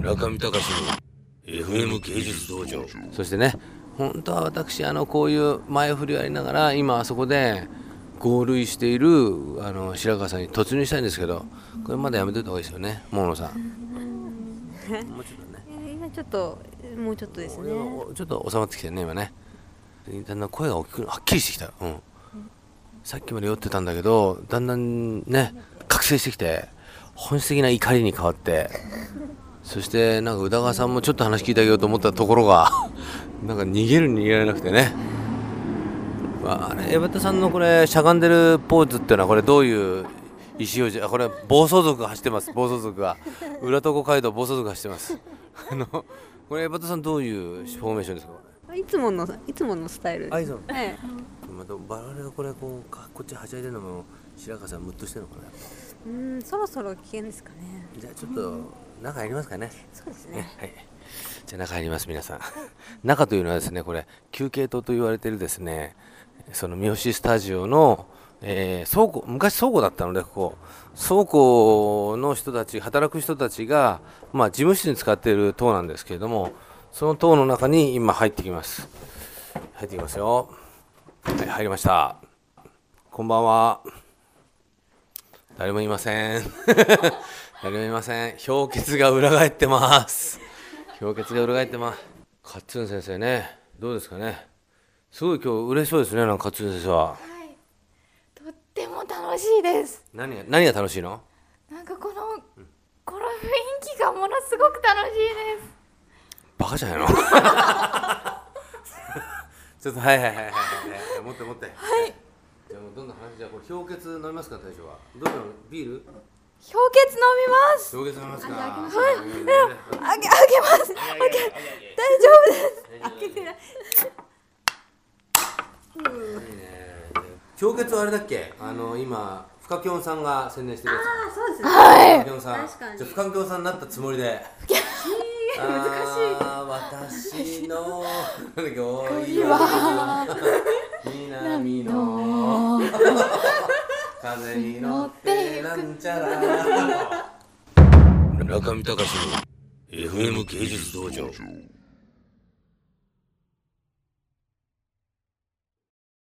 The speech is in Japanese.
中見隆の FM 芸術道場。そしてね本当は私あのこういう前振りをやりながら今あそこで合類しているあの白川さんに突入したいんですけどこれまだやめといた方がいいですよねモノさん。もうちょっとね今ちょっともうちょっとですね。ちょっと収まってきてるね今ね。だんだん声が大きくはっきりしてきた。うん。さっきまで酔ってたんだけどだんだんね覚醒してきて本質的な怒りに変わってそしてなんか宇田川さんもちょっと話聞いてあげようと思ったところが なんか逃げるに逃げられなくてね。あれ江端さんのこれしゃがんでるポーズっていうのはこれどういう意思表示あこれ暴走族が走ってます。暴走族が。裏床街道暴走族が走ってます。あのこれ江端さんどういうフォーメーションですか？いつものいつものスタイル。あいつも。はいまた我々がこれこうかこっちはしゃいでるのも白川さんムッとしてるのかなうんそろそろ危険ですかね。じゃあちょっと中入りますかね。そうですね。ねはい。じゃあ中入ります皆さん。中というのはですねこれ休憩棟と言われているですねその三好スタジオの、えー倉庫昔倉庫だったのでここ。倉庫の人たち働く人たちが、まあ、事務室に使っている棟なんですけれどもその棟の中に今入ってきます。入ってきますよ。はい入りました。こんばんは誰もいません。誰もいません。氷結が裏返ってます。氷結が裏返ってます。カッツン先生ねどうですかね。すごい今日嬉しそうですねなんかカッツン先生は。はい、とっても楽しいです。何が何が楽しいの？なんかこの、この雰囲気がものすごく楽しいです。バカじゃないの？ちょっとはいはいはいはいはい。持って持って。はいじゃあこれ氷結飲みますか大将は。どういうの？ビール？氷結飲みます。氷結飲みますか。はい。あげ、あげます。あげ、大丈夫です。開けてない。氷結はあれだっけ？あの今深きょんさんが宣伝してるやつあそうですね。深きょん。さん確かに。じゃあ深きょんさんになったつもりで。難しい。私の 恋は。南の風に乗ってなんちゃら。村上隆の FM 芸術道場。